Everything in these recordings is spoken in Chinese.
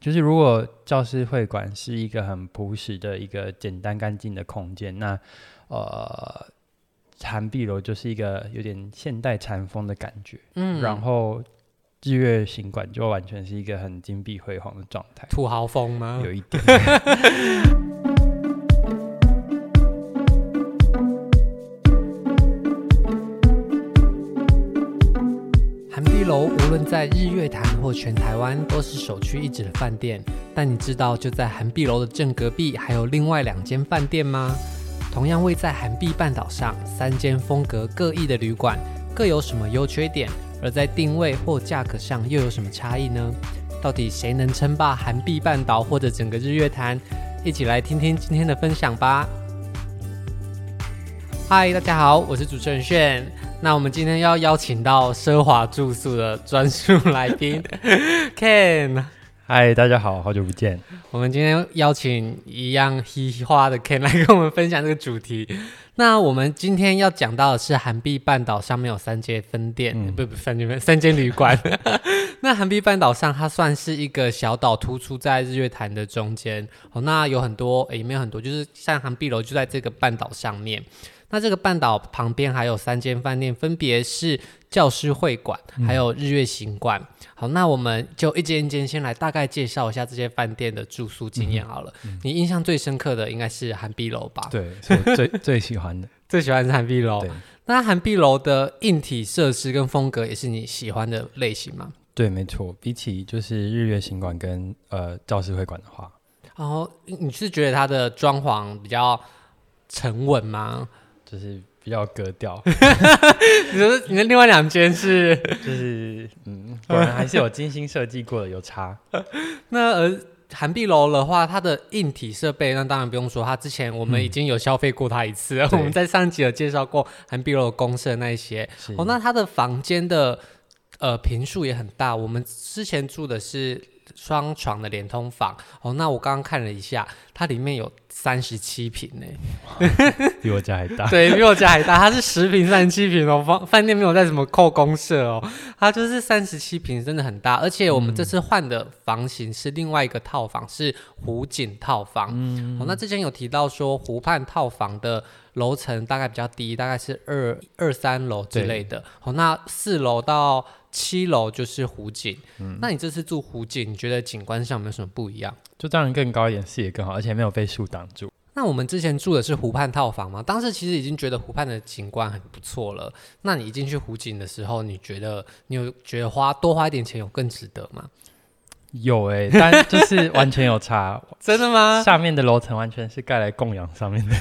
就是如果教师会馆是一个很朴实的一个简单干净的空间，那呃，禅碧楼就是一个有点现代禅风的感觉，嗯，然后日月行馆就完全是一个很金碧辉煌的状态，土豪风吗？有一点。论在日月潭或全台湾都是首屈一指的饭店，但你知道就在涵碧楼的正隔壁还有另外两间饭店吗？同样位在涵碧半岛上，三间风格各异的旅馆各有什么优缺点？而在定位或价格上又有什么差异呢？到底谁能称霸韩碧半岛或者整个日月潭？一起来听听今天的分享吧。嗨，大家好，我是主持人炫。那我们今天要邀请到奢华住宿的专属来宾 Ken。嗨，大家好，好久不见。我们今天邀请一样嘻嘻花的 Ken 来跟我们分享这个主题。那我们今天要讲到的是韩碧半岛上面有三间分店，嗯、不不三间分三间旅馆。那韩碧半岛上它算是一个小岛，突出在日月潭的中间。哦，那有很多，也没有很多，就是像韩碧楼就在这个半岛上面。那这个半岛旁边还有三间饭店，分别是教师会馆，还有日月行馆。嗯、好，那我们就一间一间先来大概介绍一下这些饭店的住宿经验好了。你印象最深刻的应该是韩碧楼吧？对，是我最最喜欢的，最喜欢是韩碧楼。那韩碧楼的硬体设施跟风格也是你喜欢的类型吗？对，没错。比起就是日月行馆跟呃教师会馆的话，然后你是觉得它的装潢比较沉稳吗？就是比较格调，你说你的另外两间是，就是嗯，果然还是有精心设计过的，有差。那呃，涵碧楼的话，它的硬体设备，那当然不用说，它之前我们已经有消费过它一次，嗯、我们在上集有介绍过涵碧楼的公社那一些。是哦，那它的房间的呃坪数也很大，我们之前住的是。双床的连通房哦，那我刚刚看了一下，它里面有三十七平呢，比我家还大。对，比我家还大，它是十平三十七平哦，房饭店没有在什么扣公社哦，它就是三十七平，真的很大。而且我们这次换的房型是另外一个套房，是湖景套房。嗯，哦，那之前有提到说湖畔套房的楼层大概比较低，大概是二二三楼之类的。好、哦，那四楼到七楼就是湖景，嗯，那你这次住湖景，你觉得景观上有没有什么不一样？就当然更高一点，视野更好，而且没有被树挡住。那我们之前住的是湖畔套房吗？当时其实已经觉得湖畔的景观很不错了。那你一进去湖景的时候，你觉得你有觉得花多花一点钱有更值得吗？有哎、欸，但就是完全有差。真的吗？下面的楼层完全是盖来供养上面的，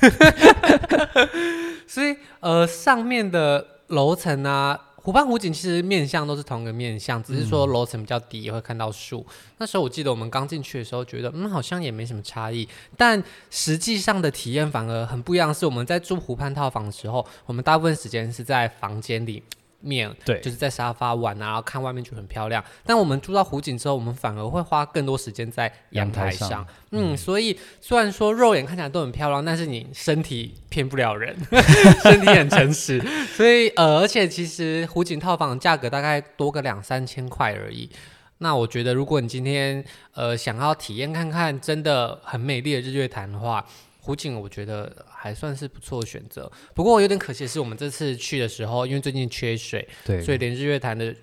所以呃，上面的楼层啊。湖畔湖景其实面向都是同一个面向，只是说楼层比较低，也会看到树。嗯、那时候我记得我们刚进去的时候，觉得嗯好像也没什么差异，但实际上的体验反而很不一样。是我们在住湖畔套房的时候，我们大部分时间是在房间里。面对，就是在沙发玩啊，然后看外面就很漂亮。但我们住到湖景之后，我们反而会花更多时间在阳台上。上嗯，嗯，所以虽然说肉眼看起来都很漂亮，但是你身体骗不了人，身体很诚实。所以呃，而且其实湖景套房的价格大概多个两三千块而已。那我觉得，如果你今天呃想要体验看看真的很美丽的日月潭的话，湖景我觉得还算是不错的选择，不过有点可惜的是，我们这次去的时候，因为最近缺水，对，所以连日月潭的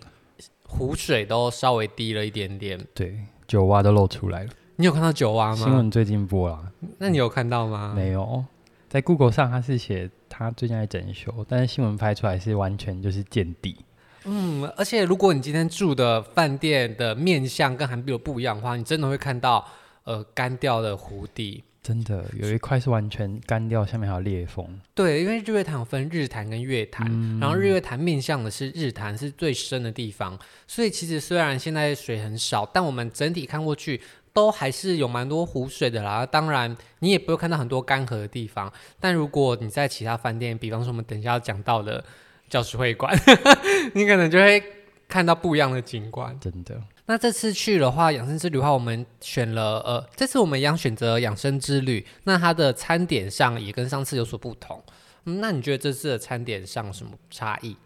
湖水都稍微低了一点点，对，九蛙都露出来了。你有看到九蛙吗？新闻最近播了，那你有看到吗？没有，在 Google 上它是写他最近在整修，但是新闻拍出来是完全就是见底。嗯，而且如果你今天住的饭店的面相跟韩碧楼不一样的话，你真的会看到呃干掉的湖底。真的有一块是完全干掉，下面还有裂缝。对，因为日月潭有分日潭跟月潭，嗯、然后日月潭面向的是日潭，是最深的地方。所以其实虽然现在水很少，但我们整体看过去都还是有蛮多湖水的啦。当然，你也不会看到很多干涸的地方。但如果你在其他饭店，比方说我们等一下要讲到的教师会馆，你可能就会看到不一样的景观。真的。那这次去的话，养生之旅的话，我们选了呃，这次我们一样选择养生之旅。那它的餐点上也跟上次有所不同。嗯，那你觉得这次的餐点上有什么差异？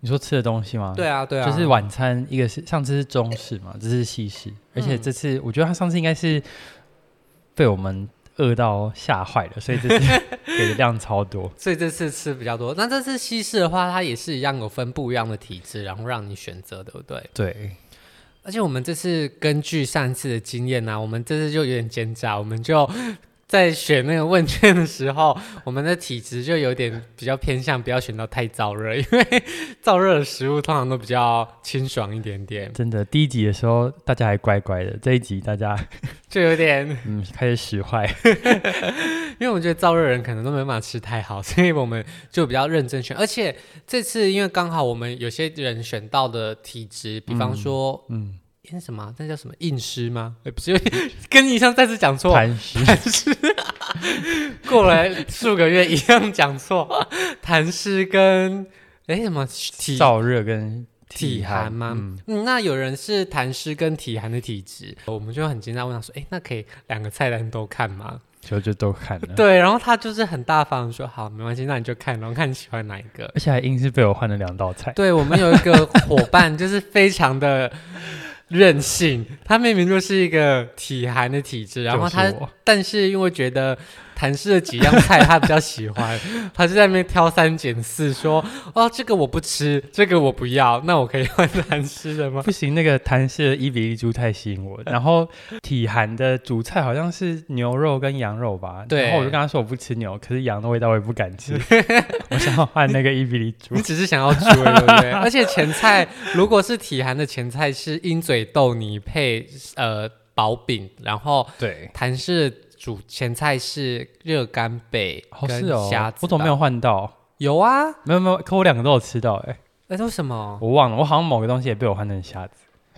你说吃的东西吗？对啊，对啊，就是晚餐，一个是上次是中式嘛，这是西式，而且这次我觉得他上次应该是被我们饿到吓坏了，所以这次 给的量超多，所以这次吃比较多。那这次西式的话，它也是一样有分不一样的体质，然后让你选择，对不对？对。而且我们这次根据上次的经验呢、我们这次就有点奸诈，我们就。在选那个问卷的时候，我们的体质就有点比较偏向不要选到太燥热，因为燥热的食物通常都比较清爽一点点。真的，第一集的时候大家还乖乖的，这一集大家就有点嗯开始使坏，因为我觉得燥热人可能都没办法吃太好，所以我们就比较认真选。而且这次因为刚好我们有些人选到的体质，比方说嗯。嗯那什么？那叫什么印湿吗？欸、不是，跟你上再次讲错。痰湿，痰湿。过来数个月一样讲错。痰湿跟哎、欸、什么体燥热跟体寒吗？嗯，嗯，那有人是痰湿跟体寒的体质，我们就很惊讶问他说：“哎、欸，那可以两个菜单都看吗？” 就就都看了。对，然后他就是很大方说：“好，没关系，那你就看，然后看你喜欢哪一个。”而且还硬是被我换了两道菜。对，我们有一个伙伴，就是非常的。任性，他明明就是一个体寒的体质，然后他，但是因为觉得。谭氏的几样菜他比较喜欢，他就在那边挑三拣四，说：“哦，这个我不吃，这个我不要，那我可以换谭氏的吗？” 不行，那个谭氏的伊比利猪太吸引我。然后体寒的主菜好像是牛肉跟羊肉吧？对。然后我就跟他说我不吃牛，可是羊的味道我也不敢吃，我想要换那个伊比利猪。你只是想要猪，对不对？而且前菜如果是体寒的前菜是鹰嘴豆泥配呃薄饼，然后对谭氏。主前菜是热干贝跟虾子，哦哦，我怎么没有换到？有啊，没有没有，可我两个都有吃到，欸，哎，那为什么？我忘了，我好像某个东西也被我换成虾子。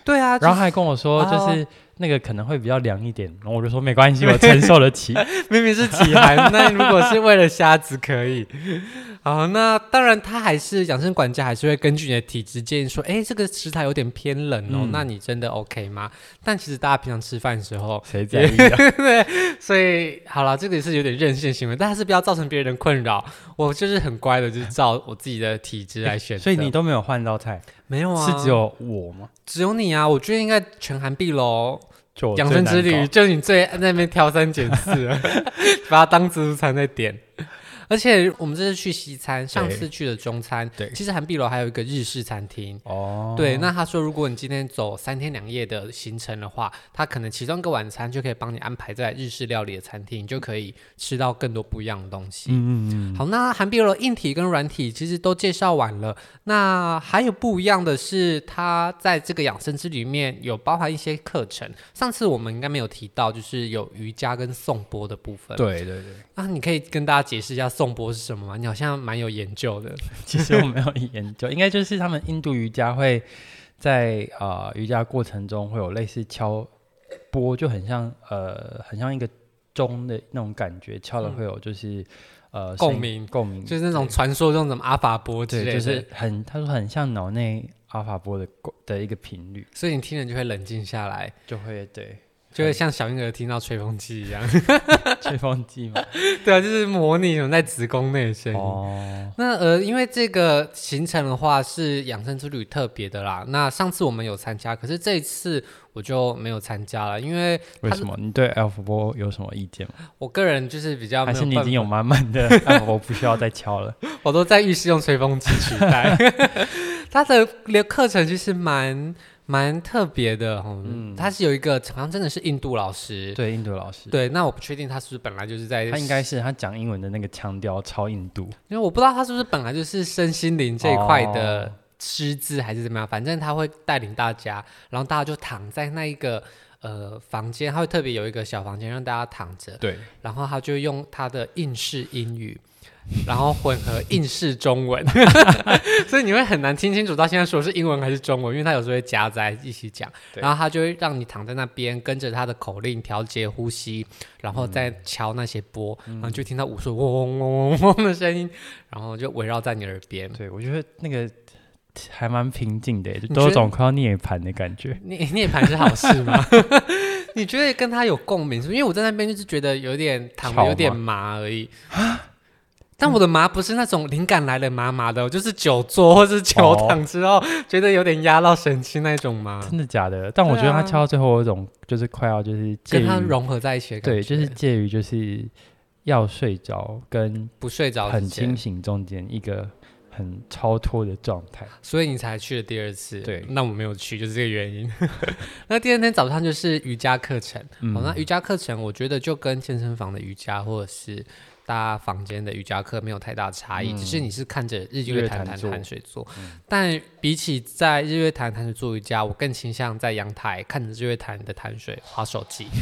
对啊，然后他还跟我说，就是。那个可能会比较凉一点，然后我就说没关系，我承受得起。明明是体寒，那如果是为了虾子可以。好，那当然他还是养生管家，还是会根据你的体质建议说，哎，这个食材有点偏冷哦，嗯、那你真的 OK 吗？但其实大家平常吃饭的时候，谁在意啊？对，所以好了，这个也是有点任性行为，但还是不要造成别人困扰。我就是很乖的，就是照我自己的体质来选择。所以你都没有换道菜？没有啊，是只有我吗？只有你啊！我觉得应该全韩碧楼养生之旅，就你最在那边挑三拣四，把它当自助餐在点。而且我们这次去西餐，上次去的中餐，对，其实韩碧楼还有一个日式餐厅哦。对，那他说，如果你今天走三天两夜的行程的话，他可能其中一个晚餐就可以帮你安排在日式料理的餐厅，你就可以吃到更多不一样的东西。嗯嗯嗯。好，那韩碧楼硬体跟软体其实都介绍完了，那还有不一样的是，它在这个养生之旅里面有包含一些课程。上次我们应该没有提到，就是有瑜伽跟颂钵的部分。对对对。那你可以跟大家解释一下。颂钵是什么吗？你好像蛮有研究的。其实我没有研究，应该就是他们印度瑜伽会在啊、呃、瑜伽过程中会有类似敲钵，就很像呃很像一个钟的那种感觉，敲了会有就是、嗯、呃共鸣共鸣，就是那种传说中什么阿法波之类的，就是很他说很像脑内阿法波的的一个频率，所以你听了就会冷静下来，就会对。就会像小婴儿听到吹风机一样，吹风机嘛，对啊，就是模拟什么在子宫内的声音。哦，那呃，因为这个行程的话是养生之旅特别的啦。那上次我们有参加，可是这一次我就没有参加了，因为为什么？你对 F 波有什么意见吗？我个人就是比较还是你已经有满满的 F 波不需要再敲了？我都在浴室用吹风机取代。他的课程其实蛮。蛮特别的，嗯，他是有一个好像真的是印度老师，对，印度老师，对，那我不确定他是不是本来就是在，他应该是他讲英文的那个腔调超印度，因为我不知道他是不是本来就是身心灵这一块的师资还是怎么样，反正他会带领大家，然后大家就躺在那一个呃房间，他会特别有一个小房间让大家躺着，对，然后他就用他的应试英语。然后混合应试中文，所以你会很难听清楚，他现在说的是英文还是中文，因为他有时候会夹在一起讲。然后他就会让你躺在那边，跟着他的口令调节呼吸，然后再敲那些波，嗯、然后就听到无数嗡嗡嗡嗡嗡的声音，然后就围绕在你耳边。对，我觉得那个还蛮平静的，都有种快要涅槃的感觉。涅涅槃是好事吗？你觉得跟他有共鸣是？因为我在那边就是觉得有点躺有点麻而已。但我的麻不是那种灵感来了麻麻的，我就是久坐或是久躺之后、哦、觉得有点压到神经那种麻。真的假的？但我觉得他敲到最后有一种就是快要就是跟它融合在一起的感觉，对，就是介于就是要睡着跟不睡着很清醒中间一个。很超脱的状态，所以你才去了第二次。对，那我没有去，就是这个原因。那第二天早上就是瑜伽课程。嗯、哦，那瑜伽课程我觉得就跟健身房的瑜伽或者是大家房间的瑜伽课没有太大差异，嗯、只是你是看着日月潭潭潭水做。嗯、但比起在日月潭潭水做瑜伽，我更倾向在阳台看着日月潭的潭水划手机。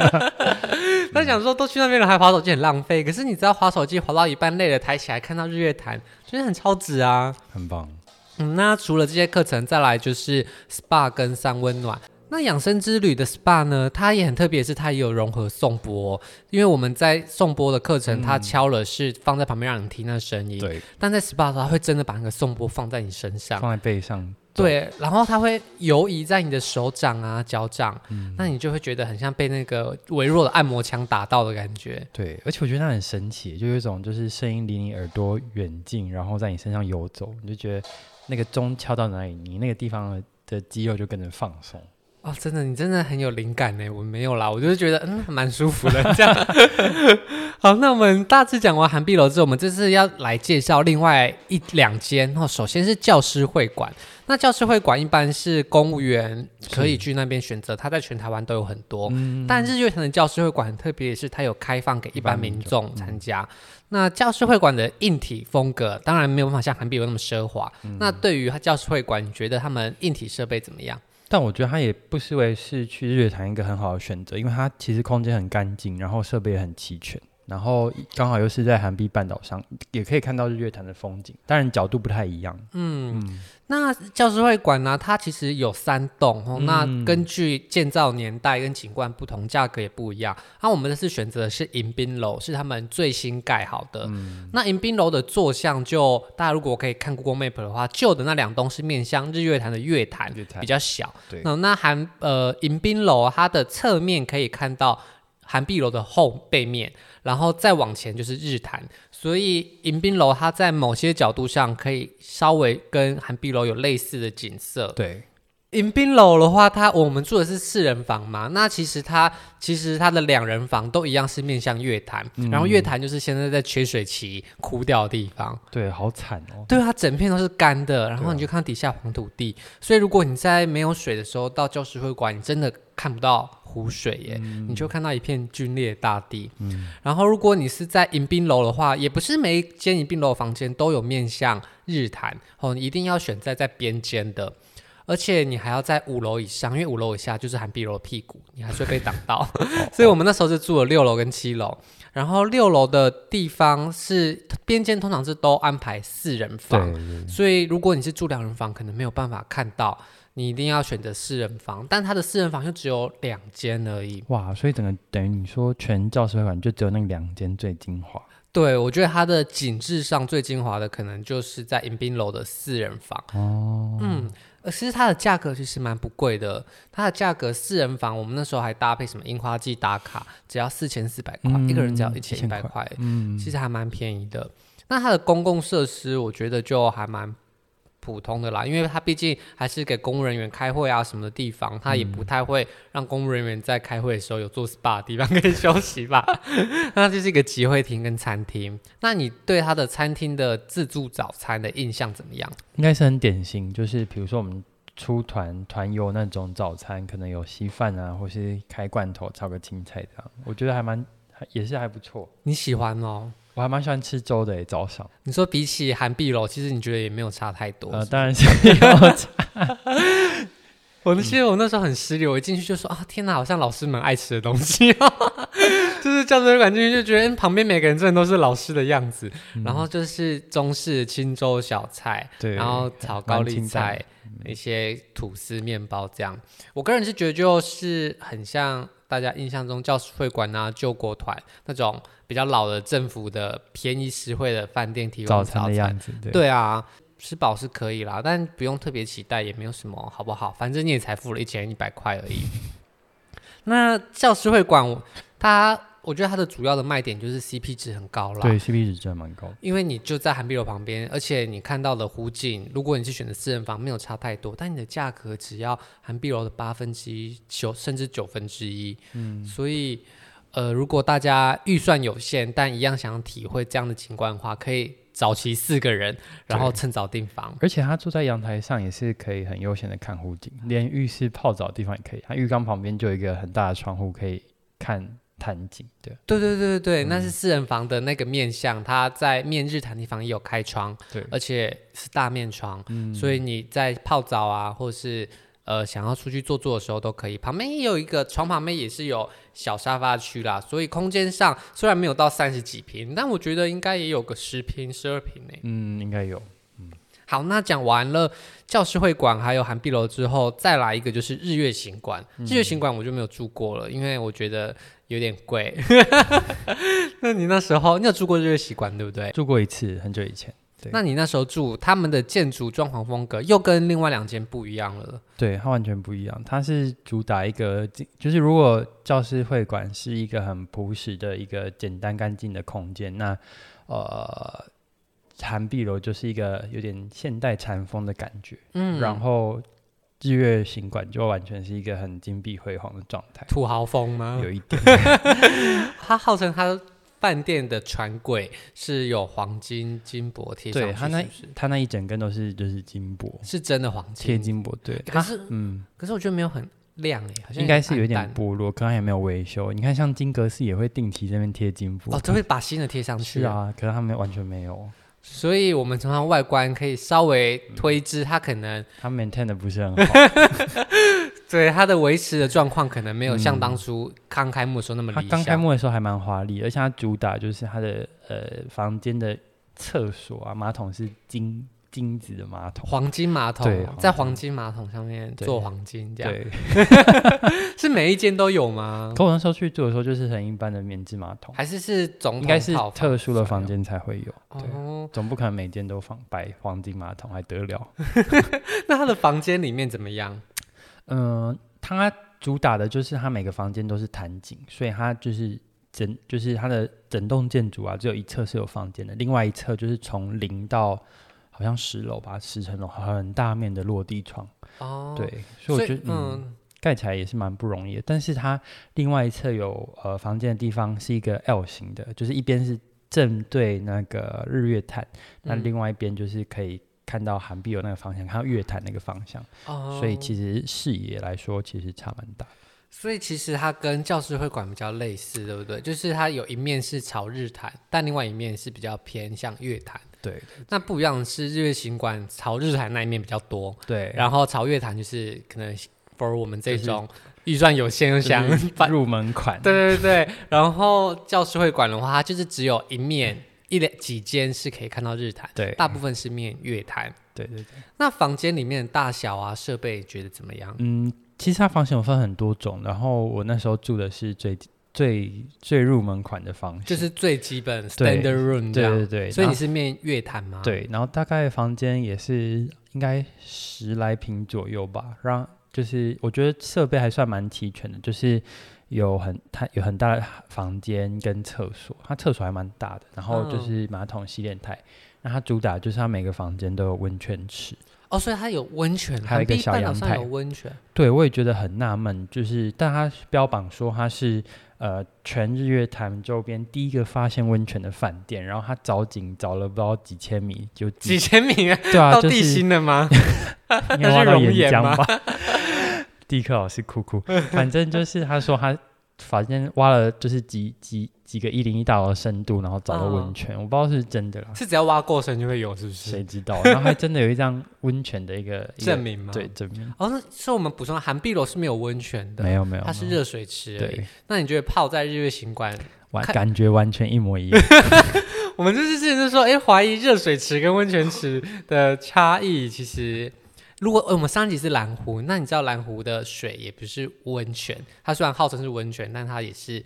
他想说，都去那边了，还划手机很浪费。可是你知道，划手机划到一半累了，抬起来看到日月潭，觉得很超值啊，很棒。嗯，那除了这些课程，再来就是 SPA 跟三温暖。那养生之旅的 SPA 呢，它也很特别，是它也有融合颂钵。因为我们在颂钵的课程，它敲了是放在旁边让你听那声音。对。但在 SPA 的时候，它会真的把那个颂钵放在你身上，放在背上。对，然后它会游移在你的手掌啊、脚掌，嗯、那你就会觉得很像被那个微弱的按摩枪打到的感觉。对，而且我觉得它很神奇，就有一种就是声音离你耳朵远近，然后在你身上游走，你就觉得那个钟敲到哪里，你那个地方的肌肉就跟着放松。哦，真的，你真的很有灵感呢。我没有啦，我就是觉得嗯，蛮舒服的这样。好，那我们大致讲完韩碧楼之后，我们这次要来介绍另外一两间。哦，首先是教师会馆。那教师会馆一般是公务员可以去那边选择，它在全台湾都有很多。嗯、但日月潭的教师会馆很特别的是，它有开放给一般民众参加。嗯、那教师会馆的硬体风格当然没有办法像韩碧楼那么奢华。嗯、那对于教师会馆，你觉得他们硬体设备怎么样？但我觉得它也不失为是去日月潭一个很好的选择，因为它其实空间很干净，然后设备也很齐全，然后刚好又是在韩碧半岛上，也可以看到日月潭的风景，当然角度不太一样。嗯。嗯那教师会馆呢？它其实有三栋哦。嗯、那根据建造年代跟景观不同，价格也不一样。那我们这次选择的是迎宾楼，是他们最新盖好的。嗯、那迎宾楼的坐向就，大家如果可以看 Google Map 的话，旧的那两栋是面向日月潭的月潭，比较小。对。那那涵呃迎宾楼它的侧面可以看到涵碧楼的后背面，然后再往前就是日坛。所以迎宾楼它在某些角度上可以稍微跟涵碧楼有类似的景色。对，迎宾楼的话，它我们住的是四人房嘛，那其实它其实它的两人房都一样是面向月坛，嗯、然后月坛就是现在在缺水期枯掉的地方。对，好惨哦。对，它整片都是干的，然后你就看底下黄土地，啊、所以如果你在没有水的时候到教师会馆，你真的看不到。湖水耶，嗯、你就看到一片龟裂大地。嗯、然后如果你是在迎宾楼的话，也不是每一间迎宾楼的房间都有面向日潭哦，你一定要选在在边间的，而且你还要在五楼以上，因为五楼以下就是涵碧楼的屁股，你还是会被挡到。所以我们那时候是住了六楼跟七楼，然后六楼的地方是边间，通常是都安排四人房，所以如果你是住两人房，可能没有办法看到。你一定要选择四人房，但它的四人房就只有两间而已。哇，所以整个等于你说全教师会馆就只有那两间最精华。对，我觉得它的景致上最精华的可能就是在迎宾楼的四人房。哦，嗯，其实它的价格其实蛮不贵的。它的价格四人房，我们那时候还搭配什么樱花季打卡，只要四千四百块，嗯、一个人只要一千一百块，嗯，其实还蛮便宜的。那它的公共设施，我觉得就还蛮。普通的啦，因为他毕竟还是给公务人员开会啊什么的地方，他也不太会让公务人员在开会的时候有做 SPA 的地方可以休息吧。那就是一个集会厅跟餐厅。那你对他的餐厅的自助早餐的印象怎么样？应该是很典型，就是比如说我们出团团游那种早餐，可能有稀饭啊，或是开罐头炒个青菜这样。我觉得还蛮也是还不错。你喜欢哦？我还蛮喜欢吃粥的，早上。你说比起韩碧楼，其实你觉得也没有差太多。呃，当然是没有差。我记得我那时候很失礼，我一进去就说啊，天哪，好像老师们爱吃的东西，就是教师馆进去就觉得旁边每个人真的都是老师的样子。嗯、然后就是中式清粥小菜，对，然后炒高丽菜，一些吐司面包这样。我个人是觉得就是很像大家印象中教师会馆啊、救国团那种。比较老的政府的便宜实惠的饭店提供早餐，早餐的样子，对，对啊，吃饱是可以啦，但不用特别期待，也没有什么好不好？反正你也才付了一千一百块而已。那教师会馆，它我觉得它的主要的卖点就是 CP 值很高啦。对，CP 值真的蛮高。因为你就在涵碧楼旁边，而且你看到的湖景，如果你是选择私人房，没有差太多，但你的价格只要涵碧楼的八分之一，九甚至九分之一。嗯，所以呃，如果大家预算有限，但一样想要体会这样的景观的话，可以找齐四个人，然后趁早订房。而且他住在阳台上，也是可以很悠闲的看湖景，连浴室泡澡的地方也可以。他浴缸旁边就有一个很大的窗户，可以看。潭景对，对对对对对，嗯、那是四人房的那个面向，它在面日潭地方也有开窗，对，而且是大面窗，嗯，所以你在泡澡啊，或是呃想要出去坐坐的时候都可以。旁边也有一个床旁边也是有小沙发区啦，所以空间上虽然没有到三十几平，但我觉得应该也有个十平、十二平呢。嗯，应该有。好，那讲完了教师会馆还有韩碧楼之后，再来一个就是日月行馆。嗯、日月行馆我就没有住过了，因为我觉得有点贵。那你那时候你有住过日月习馆对不对？住过一次，很久以前。对。那你那时候住他们的建筑装潢风格又跟另外两间不一样了。对，它完全不一样。它是主打一个，就是如果教师会馆是一个很朴实的一个简单干净的空间，那呃。涵碧楼就是一个有点现代禅风的感觉，嗯，然后日月行馆就完全是一个很金碧辉煌的状态，土豪风吗？有一点，他号称他饭店的船柜是有黄金金箔贴上去，对，它那他那一整根都是就是金箔，是真的黄金。贴金箔，对，可是嗯，可是我觉得没有很亮诶，好像应该是有一点剥落，刚刚也没有维修。你看像金阁寺也会定期这边贴金箔，哦，都会把新的贴上去，是啊，可是他们完全没有。所以，我们从它外观可以稍微推知，它可能它 maintain 的不是很好，对它的维持的状况可能没有像当初刚开幕的时候那么理想。它刚开幕的时候还蛮华丽，而且它主打就是它的呃房间的厕所啊，马桶是金。金子的马桶，黄金马桶，对，在黄金马桶上面做黄金这样，对，是每一间都有吗？可我那时候去住的时候，就是很一般的棉质马桶，还是是总应该是特殊的房间才会有，对，总不可能每间都放摆黄金马桶，还得了？那他的房间里面怎么样？嗯，他主打的就是他每个房间都是弹景，所以他就是整就是他的整栋建筑啊，只有一侧是有房间的，另外一侧就是从零到。好像十楼吧，十层楼，很大面的落地窗。哦，对，所以我觉得，嗯，盖起来也是蛮不容易的。但是它另外一侧有呃房间的地方是一个 L 型的，就是一边是正对那个日月潭，那另外一边就是可以看到韩碧楼那个方向，看到月潭那个方向。哦，所以其实视野来说，其实差蛮大。所以其实它跟教师会馆比较类似，对不对？就是它有一面是朝日坛，但另外一面是比较偏向月坛。对，对，那不一样的是日月行馆朝日坛那一面比较多，对，然后朝月坛就是可能 for 我们这种预算有限又想入门款，对对对。然后教师会馆的话，它就是只有一面一两几间是可以看到日坛，对，大部分是面月坛，对对对。那房间里面的大小啊，设备觉得怎么样？嗯，其实它房型有分很多种，然后我那时候住的是最。最最入门款的房型，就是最基本 standard room 这样。对对对，所以你是面月潭吗？对，然后大概房间也是应该十来平左右吧。让就是我觉得设备还算蛮齐全的，就是有很它有很大的房间跟厕所，它厕所还蛮大的。然后就是马桶、洗脸台，那、嗯、它主打就是它每个房间都有温泉池。哦，所以它有温泉，还有一个小阳台。有温泉。对，我也觉得很纳闷，就是但它标榜说它是。呃，全日月潭周边第一个发现温泉的饭店，然后他找井找了不知道几千米，就几，几千米啊？对啊，到地心了吗？应该挖到岩浆吧？地科老师哭哭，反正就是他说他。房间挖了就是几几几个一零一大楼的深度，然后找到温泉，哦、我不知道是，真的啦。是只要挖过深就会有，是不是？谁知道？然后还真的有一张温泉的一个证明吗？对，证明。哦，那是我们补充，韩碧楼是没有温泉的，没有没有，它是热水池。对，那你觉得泡在日月行馆，完感觉完全一模一样。我们就是之前就说，哎，怀疑热水池跟温泉池的差异，其实。如果我们上集是蓝湖，那你知道蓝湖的水也不是温泉，它虽然号称是温泉，但它也是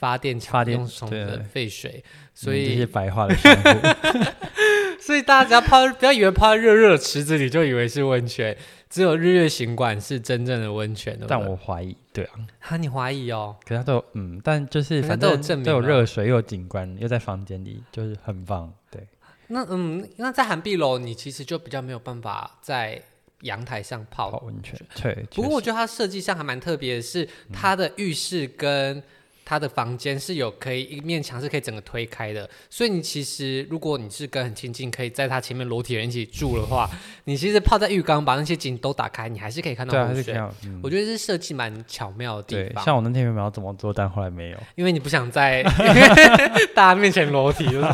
发电厂用的废水，所以这些白话的生活。所以大家只要泡，不要以为泡在热热的池子里就以为是温泉，只有日月行馆是真正的温泉的。但我怀疑，对啊，哈，你怀疑哦？可是他都有嗯，但就是反正都有都有热水，又有景观，又在房间里，就是很棒。对，那嗯，那在寒碧楼，你其实就比较没有办法在阳台上泡温泉。对，不过我觉得它设计上还蛮特别的是，它的浴室跟他的房间是有可以一面墙是可以整个推开的，所以你其实如果你是跟很亲近，可以在他前面裸体人一起住的话，你其实泡在浴缸，把那些景都打开，你还是可以看到湖水。嗯、我觉得是设计蛮巧妙的地方。像我那天原本要怎么做，但后来没有，因为你不想在 大家面前裸体，就是。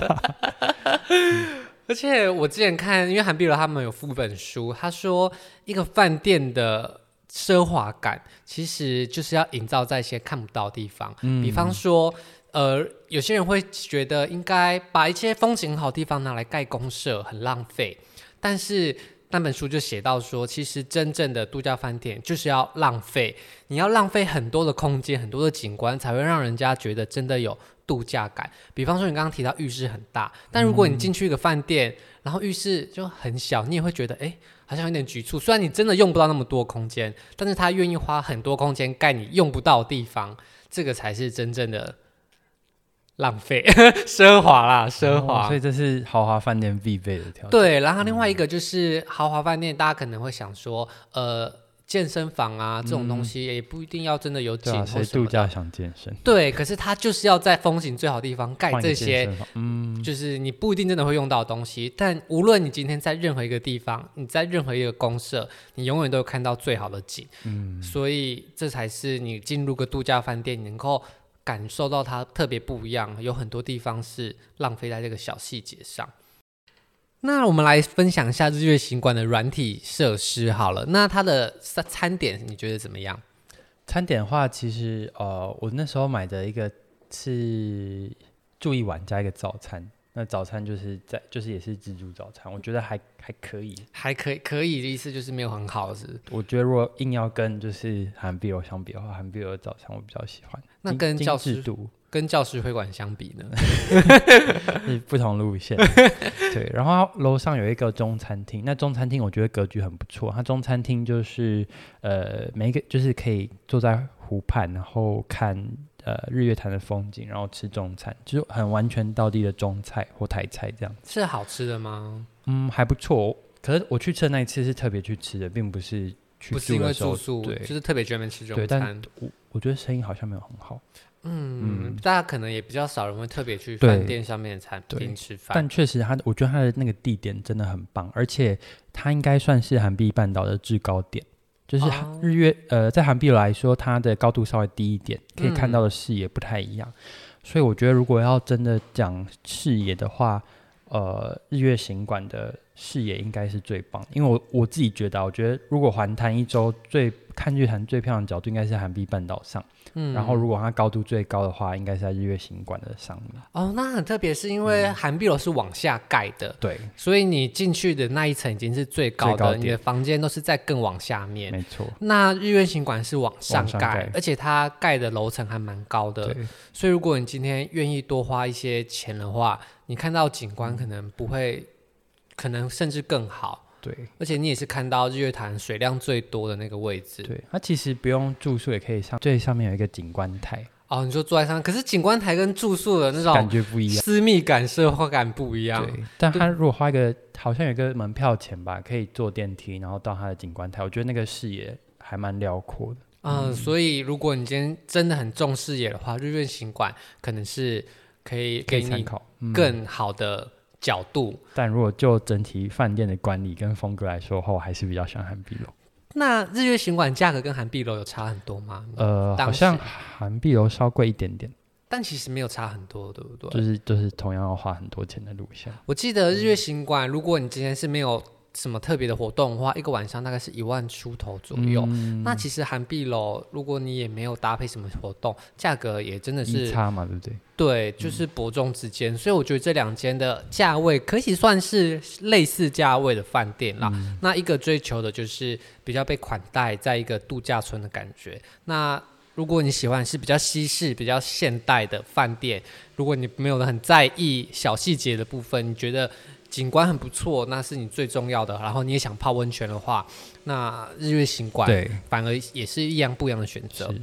而且我之前看，因为韩碧楼他们有附本书，他说一个饭店的。奢华感其实就是要营造在一些看不到的地方，嗯、比方说，呃，有些人会觉得应该把一些风景好的地方拿来盖公社，很浪费。但是那本书就写到说，其实真正的度假饭店就是要浪费，你要浪费很多的空间、很多的景观，才会让人家觉得真的有度假感。比方说，你刚刚提到浴室很大，但如果你进去一个饭店，嗯、然后浴室就很小，你也会觉得，哎。好像有点局促，虽然你真的用不到那么多空间，但是他愿意花很多空间盖你用不到的地方，这个才是真正的浪费 奢华啦，奢华。哦，所以这是豪华饭店必备的条件。对，然后另外一个就是豪华饭店，大家可能会想说，呃。健身房啊，这种东西也不一定要真的有景或什么度假想健身？对，可是他就是要在风景最好的地方盖这些，嗯，就是你不一定真的会用到的东西。但无论你今天在任何一个地方，你在任何一个公社，你永远都会看到最好的景。嗯，所以这才是你进入个度假饭店，你能够感受到它特别不一样。有很多地方是浪费在这个小细节上。那我们来分享一下日月行馆的软体设施好了。那它的餐餐点你觉得怎么样？餐点的话，其实呃，我那时候买的一个是住一晚加一个早餐。那早餐就是在就是也是自助早餐，我觉得还还可以，还可以可以的意思就是没有很好是，我觉得如果硬要跟就是韩碧楼相比的话，韩碧楼的早餐我比较喜欢。那跟教师跟教师会馆相比呢？是不同路线。对，然后楼上有一个中餐厅，那中餐厅我觉得格局很不错。它中餐厅就是呃每一个就是可以坐在湖畔，然后看。呃，日月潭的风景，然后吃中餐，就是很完全到地的中菜或台菜这样子。是好吃的吗？嗯，还不错。可是我去吃的那一次是特别去吃的，并不是去不是因为住宿，对，就是特别专门吃中餐。但我我觉得生意好像没有很好。嗯，嗯大家可能也比较少人会特别去饭店上面的餐厅吃饭。但确实它，他我觉得它的那个地点真的很棒，而且它应该算是韩币半岛的制高点。就是日月，oh. 呃，在韩币来说，它的高度稍微低一点，可以看到的视野不太一样。嗯、所以我觉得，如果要真的讲视野的话，呃，日月行馆的视野应该是最棒。因为我我自己觉得，我觉得如果环潭一周最看日月潭最漂亮的角度，应该是韩碧半岛上。嗯，然后如果它高度最高的话，应该是在日月行馆的上面。哦，那很特别，是因为韩碧楼是往下盖的，对，所以你进去的那一层已经是最高的，高你的房间都是在更往下面。没错。那日月行馆是往上盖，上盖而且它盖的楼层还蛮高的，对所以如果你今天愿意多花一些钱的话，你看到景观可能不会，嗯、可能甚至更好。对，而且你也是看到日月潭水量最多的那个位置。对，它其实不用住宿也可以上，最上面有一个景观台。哦，你说坐在上面，可是景观台跟住宿的那种感觉不一样，私密感、奢华感不一样。对，但它如果花一个，好像有一个门票钱吧，可以坐电梯，然后到它的景观台，我觉得那个视野还蛮辽阔的。嗯，嗯，所以如果你今天真的很重视野的话，日月行馆可能是可以给你更好的。角度，但如果就整体饭店的管理跟风格来说的话，我还是比较喜欢韩碧楼。那日月行馆价格跟韩碧楼有差很多吗？呃，好像韩碧楼稍贵一点点，但其实没有差很多，对不对？就是就是同样要花很多钱的路线。我记得日月行馆，如果你今天是没有。什么特别的活动的话，一个晚上大概是一万出头左右。嗯、那其实韩碧楼，如果你也没有搭配什么活动，价格也真的是差嘛，对不对？对，就是伯仲之间。嗯、所以我觉得这两间的价位可以算是类似价位的饭店啦。嗯、那一个追求的就是比较被款待，在一个度假村的感觉。那如果你喜欢是比较西式、比较现代的饭店，如果你没有很在意小细节的部分，你觉得？景观很不错，那是你最重要的。然后你也想泡温泉的话，那日月行馆对，反而也是一样不一样的选择。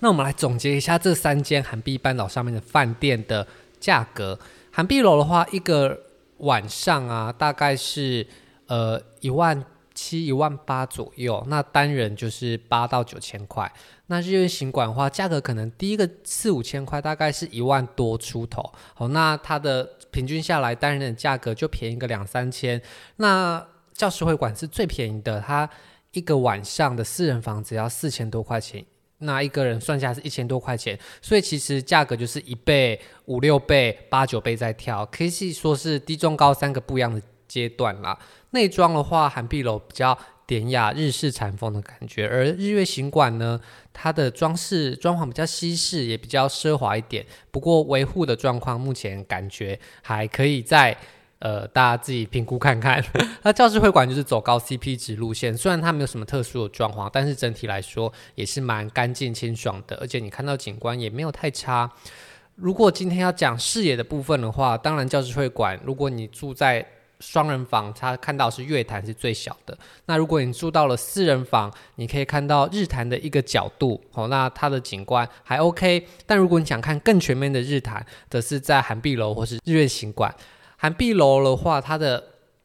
那我们来总结一下这三间韩碧半岛上面的饭店的价格。韩碧楼的话，一个晚上啊，大概是呃一万七、一万八左右。那单人就是八到九千块。那日月行馆的话，价格可能第一个四五千块，大概是一万多出头。好，那它的平均下来单人的价格就便宜个两三千。那教师会馆是最便宜的，它一个晚上的四人房只要四千多块钱。那一个人算下来是一千多块钱，所以其实价格就是一倍、五六倍、八九倍在跳，可以说是低中高三个不一样的阶段啦。内装的话，韩碧楼比较典雅、日式禅风的感觉，而日月行馆呢，它的装饰装潢比较西式，也比较奢华一点。不过维护的状况目前感觉还可以在。呃，大家自己评估看看。那教师会馆就是走高 CP 值路线，虽然它没有什么特殊的装潢，但是整体来说也是蛮干净清爽的，而且你看到景观也没有太差。如果今天要讲视野的部分的话，当然教师会馆，如果你住在双人房，它看到是月潭是最小的。那如果你住到了四人房，你可以看到日潭的一个角度，哦，那它的景观还 OK。但如果你想看更全面的日潭，则是在涵碧楼或是日月行馆。涵碧楼的话，它的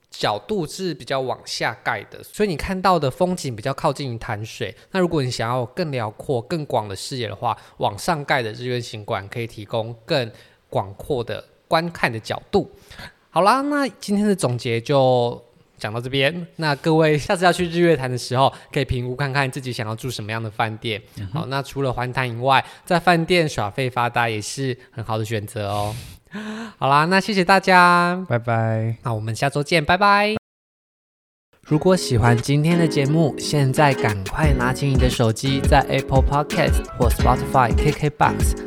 角度是比较往下盖的，所以你看到的风景比较靠近于潭水。那如果你想要更辽阔、更广的视野的话，往上盖的日月行馆可以提供更广阔的观看的角度。好啦，那今天的总结就讲到这边。那各位 下次要去日月潭的时候，可以评估看看自己想要住什么样的饭店。嗯、好，那除了环潭以外，在饭店耍废发呆也是很好的选择哦。好啦，那谢谢大家，拜拜。那我们下周见，拜拜。如果喜欢今天的节目，现在赶快拿起你的手机，在 Apple Podcast 或 Spotify、KKBox